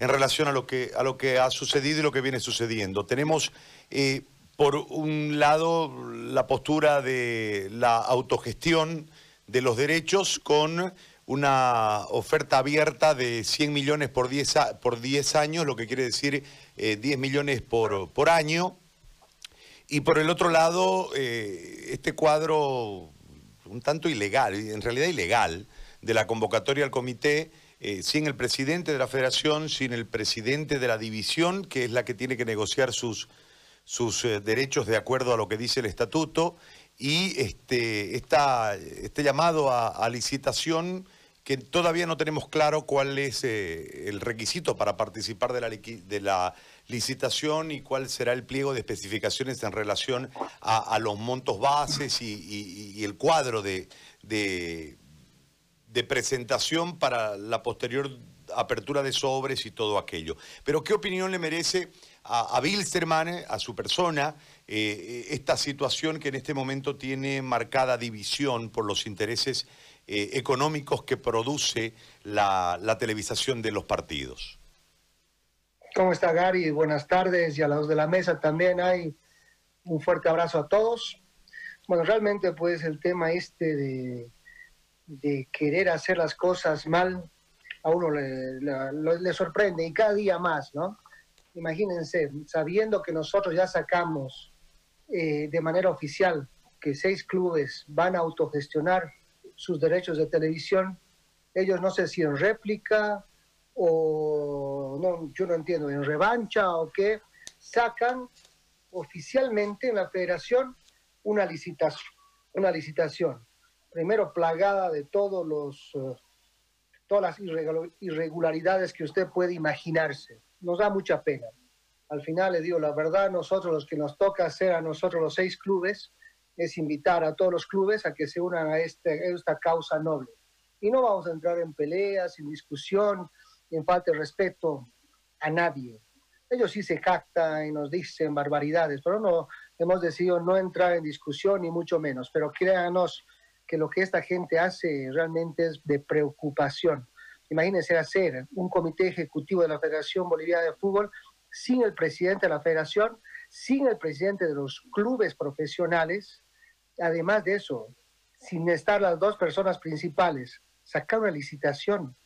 en relación a lo que, a lo que ha sucedido y lo que viene sucediendo. Tenemos, eh, por un lado, la postura de la autogestión de los derechos con una oferta abierta de 100 millones por 10, por 10 años, lo que quiere decir 10 eh, millones por, por, año. Y por el otro lado, eh, este cuadro un tanto ilegal, en realidad ilegal, de la convocatoria al comité, eh, sin el presidente de la federación, sin el presidente de la división, que es la que tiene que negociar sus, sus derechos de acuerdo a lo que dice el estatuto, y este, este llamado a licitación que todavía no tenemos claro cuál es eh, el requisito para participar de la, de la, licitación y cuál será el pliego de especificaciones en relación a, los montos bases y, el cuadro de, presentación para la posterior apertura de sobres y todo aquello. Pero ¿qué opinión le merece a, a Bilsterman, a su persona, eh, esta situación que en este momento tiene marcada división por los intereses eh, económicos que produce la, televisación de los partidos. ¿Cómo está Gary? Buenas tardes y a los de la mesa también hay un fuerte abrazo a todos. Bueno, realmente pues el tema este de, de querer hacer las cosas mal a uno le, le, sorprende y cada día más, ¿no? Imagínense, sabiendo que nosotros ya sacamos eh, de manera oficial que seis clubes van a autogestionar sus derechos de televisión, ellos no sé si en réplica o no, yo no entiendo, en revancha o qué, sacan oficialmente en la federación una licitación, una licitación, primero plagada de todos los, eh, todas las irregularidades que usted puede imaginarse. Nos da mucha pena. Al final le digo la verdad, nosotros los que nos toca hacer a nosotros los seis clubes, es invitar a todos los clubes a que se unan a, este, esta causa noble. Y no vamos a entrar en peleas, en discusión, en falta de respeto a nadie. Ellos sí se jactan y nos dicen barbaridades, pero no hemos decidido no entrar en discusión ni mucho menos. Pero créanos que lo que esta gente hace realmente es de preocupación. Imagínense hacer un comité ejecutivo de la Federación Boliviana de Fútbol sin el presidente de la federación, sin el presidente de los clubes profesionales, además de eso, sin estar las dos personas principales, sacar una licitación,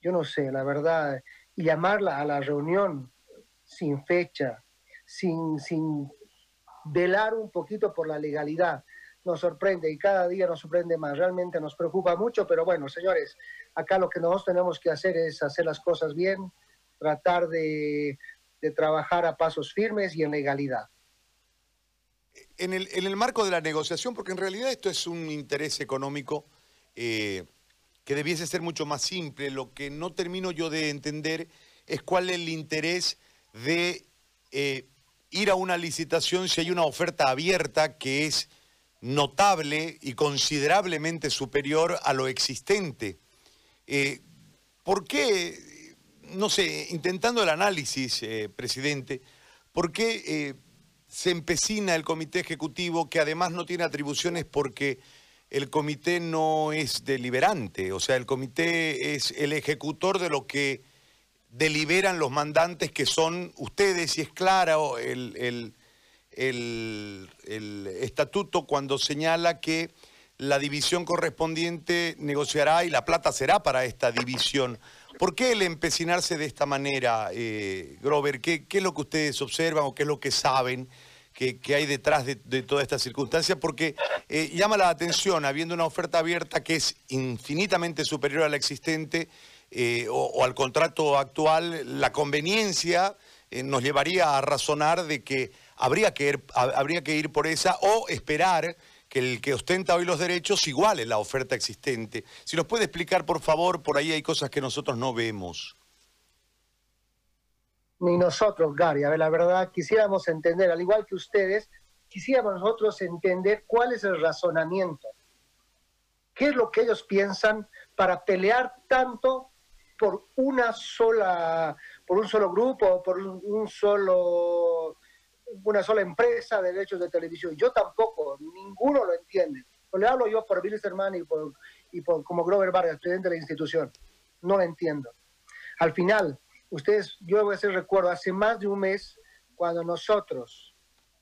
yo no sé, la verdad, y llamarla a la reunión sin fecha, sin, sin velar un poquito por la legalidad, nos sorprende y cada día nos sorprende más, realmente nos preocupa mucho, pero bueno, señores, acá lo que nosotros tenemos que hacer es hacer las cosas bien, tratar de, trabajar a pasos firmes y en legalidad. En el, en el, marco de la negociación, porque en realidad esto es un interés económico eh, que debiese ser mucho más simple, lo que no termino yo de entender es cuál es el interés de eh, ir a una licitación si hay una oferta abierta que es notable y considerablemente superior a lo existente. Eh, ¿Por qué, no sé, intentando el análisis, presidente, por qué se empecina el comité ejecutivo, que además no tiene atribuciones porque el comité no es deliberante, o sea, el comité es el ejecutor de lo que deliberan los mandantes que son ustedes, y es claro el estatuto cuando señala que la división correspondiente negociará y la plata será para esta división. ¿Por qué el empecinarse de esta manera, eh, Grover? ¿Qué, es lo que ustedes observan o qué es lo que saben que, hay detrás de, toda esta circunstancia? Porque eh, llama la atención, habiendo una oferta abierta que es infinitamente superior a la existente eh, o, al contrato actual, la conveniencia nos llevaría a razonar de que habría que, habría que ir por esa o esperar que el que ostenta hoy los derechos iguale la oferta existente. Si nos puede explicar, por favor, por ahí hay cosas que nosotros no vemos. Ni nosotros, Gary. A ver, la verdad, quisiéramos entender, al igual que ustedes, quisiéramos nosotros entender cuál es el razonamiento. ¿Qué es lo que ellos piensan para pelear tanto por una sola, por un solo grupo, por un solo una sola empresa de derechos de televisión. Yo tampoco, ninguno lo entiende. le hablo yo por Bill Sterman y por, y por como Grover Vargas, presidente de la institución. No lo entiendo. Al final, ustedes, yo voy a hacer recuerdo, hace más de un mes, cuando nosotros,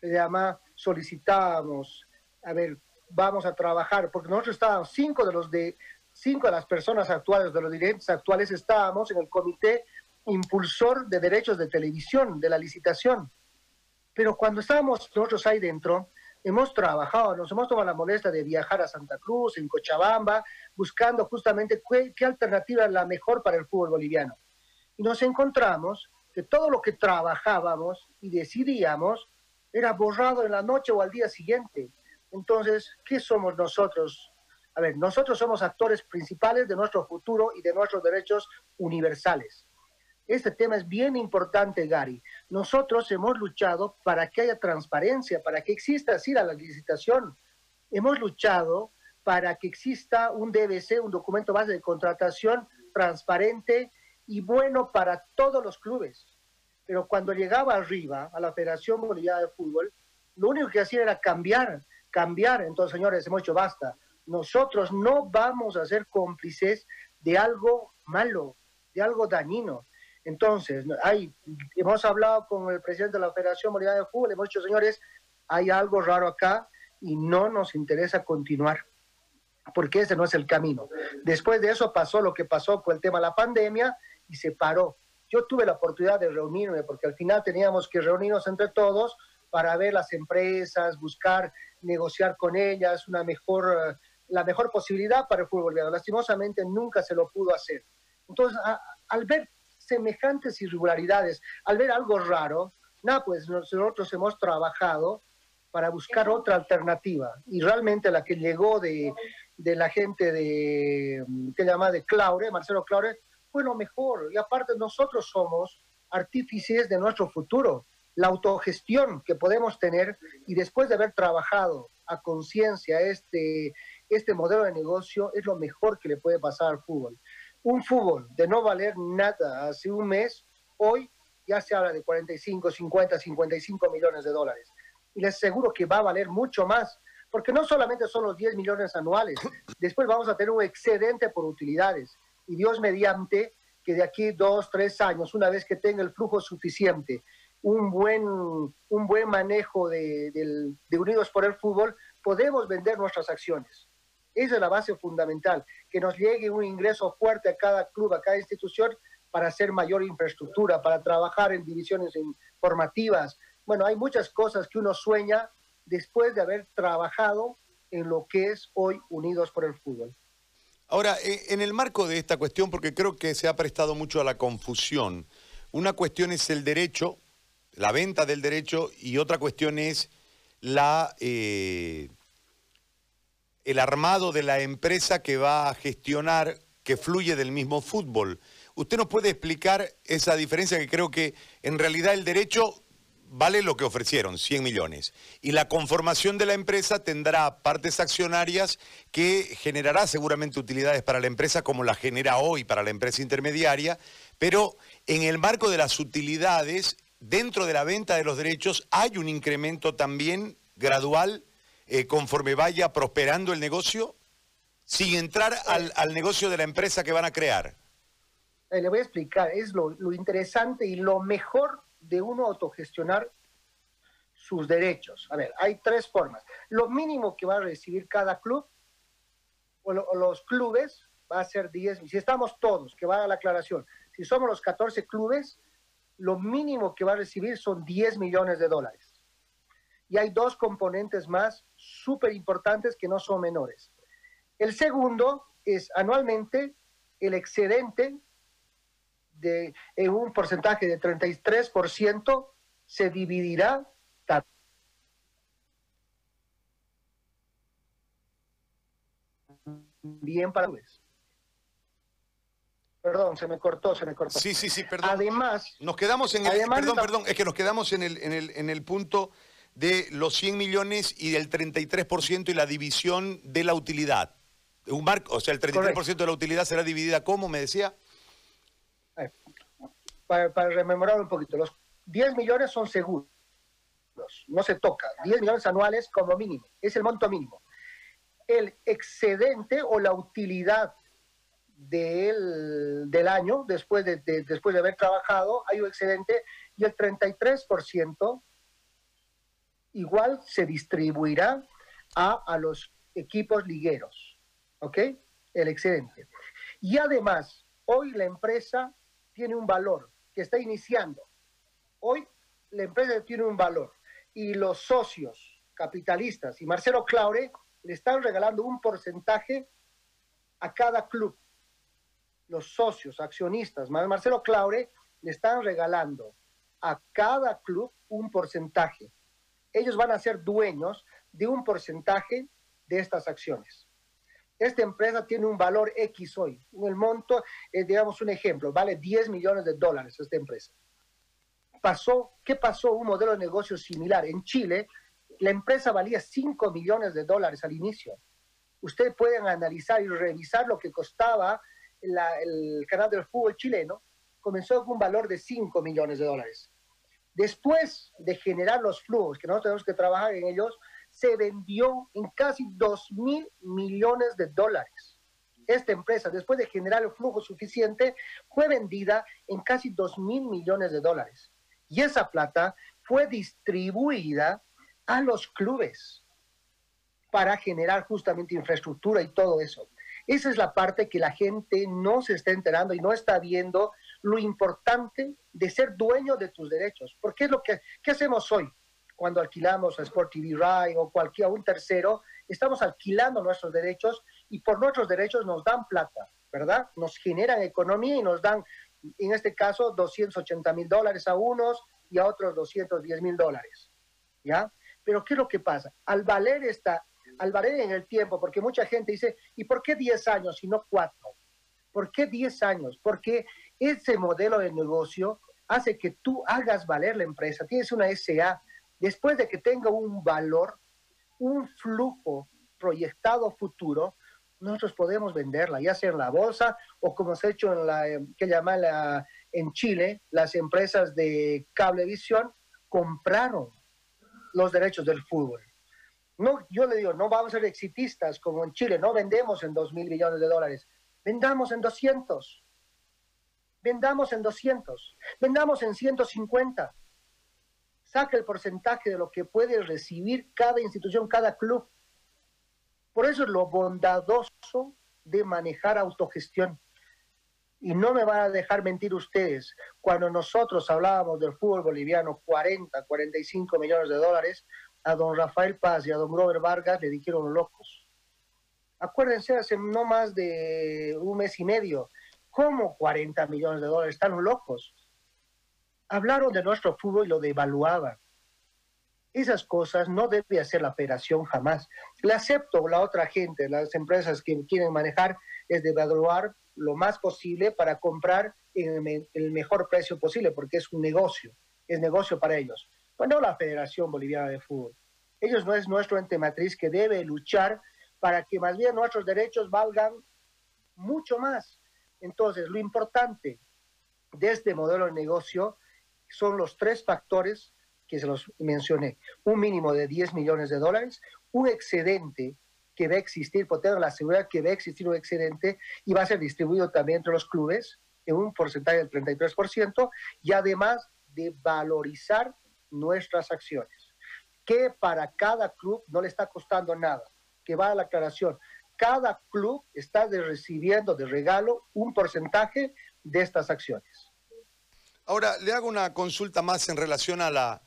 se llama, solicitábamos, a ver, vamos a trabajar, porque nosotros estábamos, cinco de los de, cinco de las personas actuales, de los dirigentes actuales, estábamos en el comité impulsor de derechos de televisión, de la licitación. Pero cuando estábamos nosotros ahí dentro, hemos trabajado, nos hemos tomado la molestia de viajar a Santa Cruz, en Cochabamba, buscando justamente qué, alternativa es la mejor para el fútbol boliviano. Y nos encontramos que todo lo que trabajábamos y decidíamos era borrado en la noche o al día siguiente. Entonces, ¿qué somos nosotros? A ver, nosotros somos actores principales de nuestro futuro y de nuestros derechos universales. Este tema es bien importante, Gary. Nosotros hemos luchado para que haya transparencia, para que exista así la licitación. Hemos luchado para que exista un DBC, un documento base de contratación transparente y bueno para todos los clubes. Pero cuando llegaba arriba a la Federación Boliviana de Fútbol, lo único que hacía era cambiar, cambiar. Entonces, señores, hemos hecho basta. Nosotros no vamos a ser cómplices de algo malo, de algo dañino. Entonces, hay, hemos hablado con el presidente de la Federación Boliviana de Fútbol, hemos dicho, señores, hay algo raro acá y no nos interesa continuar, porque ese no es el camino. Después de eso pasó lo que pasó con el tema de la pandemia y se paró. Yo tuve la oportunidad de reunirme, porque al final teníamos que reunirnos entre todos para ver las empresas, buscar negociar con ellas una mejor, la mejor posibilidad para el fútbol. Lastimosamente nunca se lo pudo hacer. Entonces, al ver semejantes irregularidades. Al ver algo raro, nada, pues nosotros hemos trabajado para buscar otra alternativa y realmente la que llegó de, de la gente de, que llama de Claure, Marcelo Claure, fue lo mejor. Y aparte nosotros somos artífices de nuestro futuro, la autogestión que podemos tener y después de haber trabajado a conciencia este, este modelo de negocio es lo mejor que le puede pasar al fútbol un fútbol de no valer nada hace un mes, hoy ya se habla de 45, 50, 55 millones de dólares. Y les aseguro que va a valer mucho más, porque no solamente son los 10 millones anuales, después vamos a tener un excedente por utilidades. Y Dios mediante que de aquí dos, tres años, una vez que tenga el flujo suficiente, un buen, un buen manejo de, de Unidos por el Fútbol, podemos vender nuestras acciones. Esa es la base fundamental, que nos llegue un ingreso fuerte a cada club, a cada institución, para hacer mayor infraestructura, para trabajar en divisiones formativas. Bueno, hay muchas cosas que uno sueña después de haber trabajado en lo que es hoy Unidos por el Fútbol. Ahora, eh, en el marco de esta cuestión, porque creo que se ha prestado mucho a la confusión, una cuestión es el derecho, la venta del derecho, y otra cuestión es la, eh, el armado de la empresa que va a gestionar, que fluye del mismo fútbol. ¿Usted nos puede explicar esa diferencia que creo que en realidad el derecho vale lo que ofrecieron, 100 millones. Y la conformación de la empresa tendrá partes accionarias que generará seguramente utilidades para la empresa como la genera hoy para la empresa intermediaria, pero en el marco de las utilidades, dentro de la venta de los derechos, hay un incremento también gradual eh, conforme vaya prosperando el negocio, sin entrar al, negocio de la empresa que van a crear? Eh, le voy a explicar, es lo, interesante y lo mejor de uno autogestionar sus derechos. A ver, hay tres formas. Lo mínimo que va a recibir cada club o, los clubes va a ser 10, si estamos todos, que va a la aclaración, si somos los 14 clubes, lo mínimo que va a recibir son 10 millones de dólares. Y hay dos componentes más súper importantes que no son menores. El segundo es anualmente el excedente de en un porcentaje de 33% se dividirá bien para Perdón, se me cortó, se me cortó. Sí, sí, sí, perdón. Además, nos quedamos en el, perdón, perdón, es que nos quedamos en el, en el, en el punto de los 100 millones y del 33% y la división de la utilidad. Un marco, o sea, el 33% de la utilidad será dividida ¿cómo, me decía. Para, para, rememorar un poquito, los 10 millones son seguros, no se toca, 10 millones anuales como mínimo, es el monto mínimo. El excedente o la utilidad del, del año, después de, después de haber trabajado, hay un excedente y el 33% igual se distribuirá a, a los equipos ligueros. ¿Ok? El excedente. Y además, hoy la empresa tiene un valor que está iniciando. Hoy la empresa tiene un valor y los socios capitalistas y Marcelo Claure le están regalando un porcentaje a cada club. Los socios, accionistas, Marcelo Claure le están regalando a cada club un porcentaje. Ellos van a ser dueños de un porcentaje de estas acciones. Esta empresa tiene un valor X hoy. El monto, eh, digamos un ejemplo, vale 10 millones de dólares esta empresa. Pasó, ¿Qué pasó? Un modelo de negocio similar. En Chile, la empresa valía 5 millones de dólares al inicio. Ustedes pueden analizar y revisar lo que costaba el canal del fútbol chileno. Comenzó con un valor de 5 millones de dólares. Después de generar los flujos, que nosotros tenemos que trabajar en ellos, se vendió en casi 2 mil millones de dólares. Esta empresa, después de generar el flujo suficiente, fue vendida en casi 2 mil millones de dólares. Y esa plata fue distribuida a los clubes para generar justamente infraestructura y todo eso. Esa es la parte que la gente no se está enterando y no está viendo lo importante de ser dueño de tus derechos. Porque es lo que ¿qué hacemos hoy cuando alquilamos a Sport TV Rai o cualquier un tercero, estamos alquilando nuestros derechos y por nuestros derechos nos dan plata, ¿verdad? Nos generan economía y nos dan, en este caso, 280 mil dólares a unos y a otros 210 mil dólares, ¿ya? Pero ¿qué es lo que pasa? Al valer, esta, al valer en el tiempo, porque mucha gente dice, ¿y por qué 10 años y no 4? ¿Por qué 10 años? Porque ese modelo de negocio hace que tú hagas valer la empresa. Tienes una SA, después de que tenga un valor, un flujo proyectado futuro, nosotros podemos venderla, ya sea en la bolsa o como se ha hecho en la, que llama la, en Chile, las empresas de cablevisión compraron los derechos del fútbol. No, yo le digo, no vamos a ser exitistas como en Chile, no vendemos en 2 mil millones de dólares, vendamos en 200, vendamos en 200, vendamos en 150 saca el porcentaje de lo que puede recibir cada institución, cada club. Por eso es lo bondadoso de manejar autogestión. Y no me van a dejar mentir ustedes, cuando nosotros hablábamos del fútbol boliviano, 40, 45 millones de dólares, a don Rafael Paz y a don Robert Vargas le dijeron locos. Acuérdense, hace no más de un mes y medio, ¿cómo 40 millones de dólares? Están locos hablaron de nuestro fútbol y lo devaluaban. Esas cosas no debe hacer la operación jamás. Le acepto la otra gente, las empresas que quieren manejar, es devaluar lo más posible para comprar en el mejor precio posible, porque es un negocio, es negocio para ellos. Bueno, la Federación Boliviana de Fútbol. Ellos no es nuestro ente matriz que debe luchar para que más bien nuestros derechos valgan mucho más. Entonces, lo importante de este modelo de negocio son los tres factores que se los mencioné. Un mínimo de 10 millones de dólares, un excedente que va a existir, por tener la seguridad que va a existir un excedente y va a ser distribuido también entre los clubes en un porcentaje del 33% y además de valorizar nuestras acciones, que para cada club no le está costando nada, que va a la aclaración. Cada club está recibiendo de regalo un porcentaje de estas acciones. Ahora, le hago una consulta más en relación a la...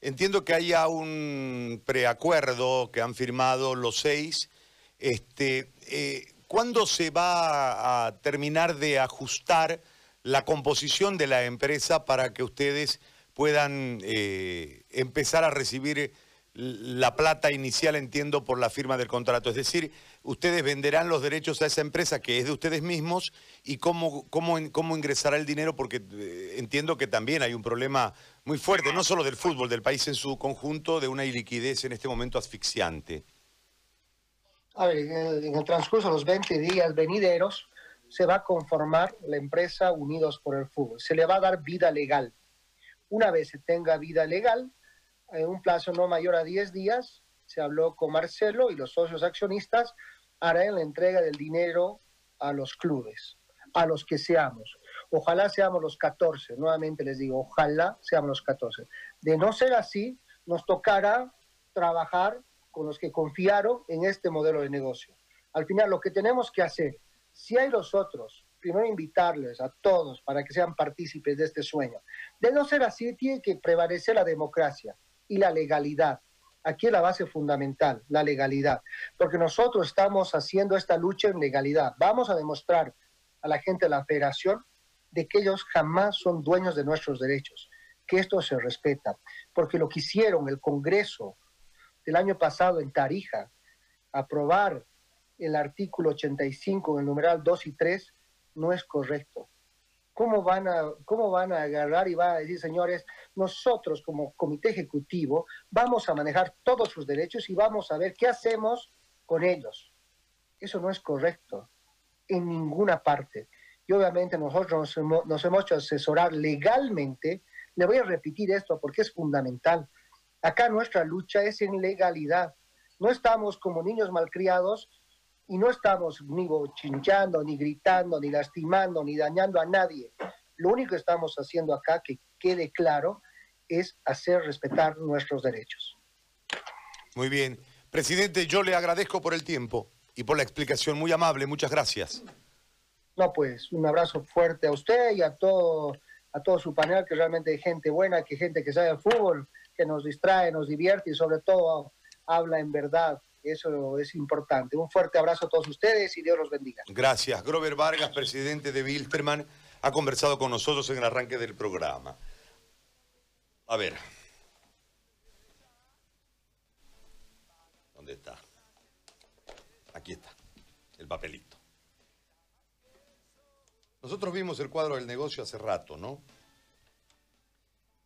Entiendo que haya un preacuerdo que han firmado los seis. Este, eh, ¿Cuándo se va a terminar de ajustar la composición de la empresa para que ustedes puedan eh, empezar a recibir la plata inicial, entiendo, por la firma del contrato. Es decir, ustedes venderán los derechos a esa empresa que es de ustedes mismos y cómo, cómo, cómo ingresará el dinero, porque eh, entiendo que también hay un problema muy fuerte, no solo del fútbol, del país en su conjunto, de una iliquidez en este momento asfixiante. A ver, en el, transcurso de los 20 días venideros se va a conformar la empresa Unidos por el Fútbol. Se le va a dar vida legal. Una vez se tenga vida legal, en un plazo no mayor a 10 días, se habló con Marcelo y los socios accionistas harán la entrega del dinero a los clubes. a los que seamos. Ojalá seamos los 14, nuevamente les digo, ojalá seamos los 14. De no ser así, nos tocará trabajar con los que confiaron en este modelo de negocio. Al final, lo que tenemos que hacer, si hay los otros, primero invitarles a todos para que sean partícipes de este sueño. De no ser así, tiene que prevalecer la democracia y la legalidad. Aquí es la base fundamental, la legalidad, porque nosotros estamos haciendo esta lucha en legalidad. Vamos a demostrar a la gente de la federación de que ellos jamás son dueños de nuestros derechos, que esto se respeta, porque lo que hicieron el Congreso del año pasado en Tarija, aprobar el artículo 85 en el numeral 2 y 3, no es correcto. ¿Cómo van, a, ¿Cómo van a agarrar y van a decir, señores, nosotros como comité ejecutivo vamos a manejar todos sus derechos y vamos a ver qué hacemos con ellos? Eso no es correcto en ninguna parte. Y obviamente nosotros nos hemos, nos hemos hecho asesorar legalmente. Le voy a repetir esto porque es fundamental. Acá nuestra lucha es en legalidad. No estamos como niños malcriados y no estamos ni chinchando, ni gritando, ni lastimando, ni dañando a nadie. Lo único que estamos haciendo acá, que quede claro, es hacer respetar nuestros derechos. Muy bien. Presidente, yo le agradezco por el tiempo y por la explicación muy amable. Muchas gracias. No, pues un abrazo fuerte a usted y a todo, a todo su panel, que realmente hay gente buena, que gente que sabe el fútbol, que nos distrae, nos divierte y sobre todo habla en verdad. Eso es importante. Un fuerte abrazo a todos ustedes y Dios los bendiga. Gracias. Grover Vargas, presidente de Wilterman, ha conversado con nosotros en el arranque del programa. A ver. ¿Dónde está? Aquí está, el papelito. Nosotros vimos el cuadro del negocio hace rato, ¿no?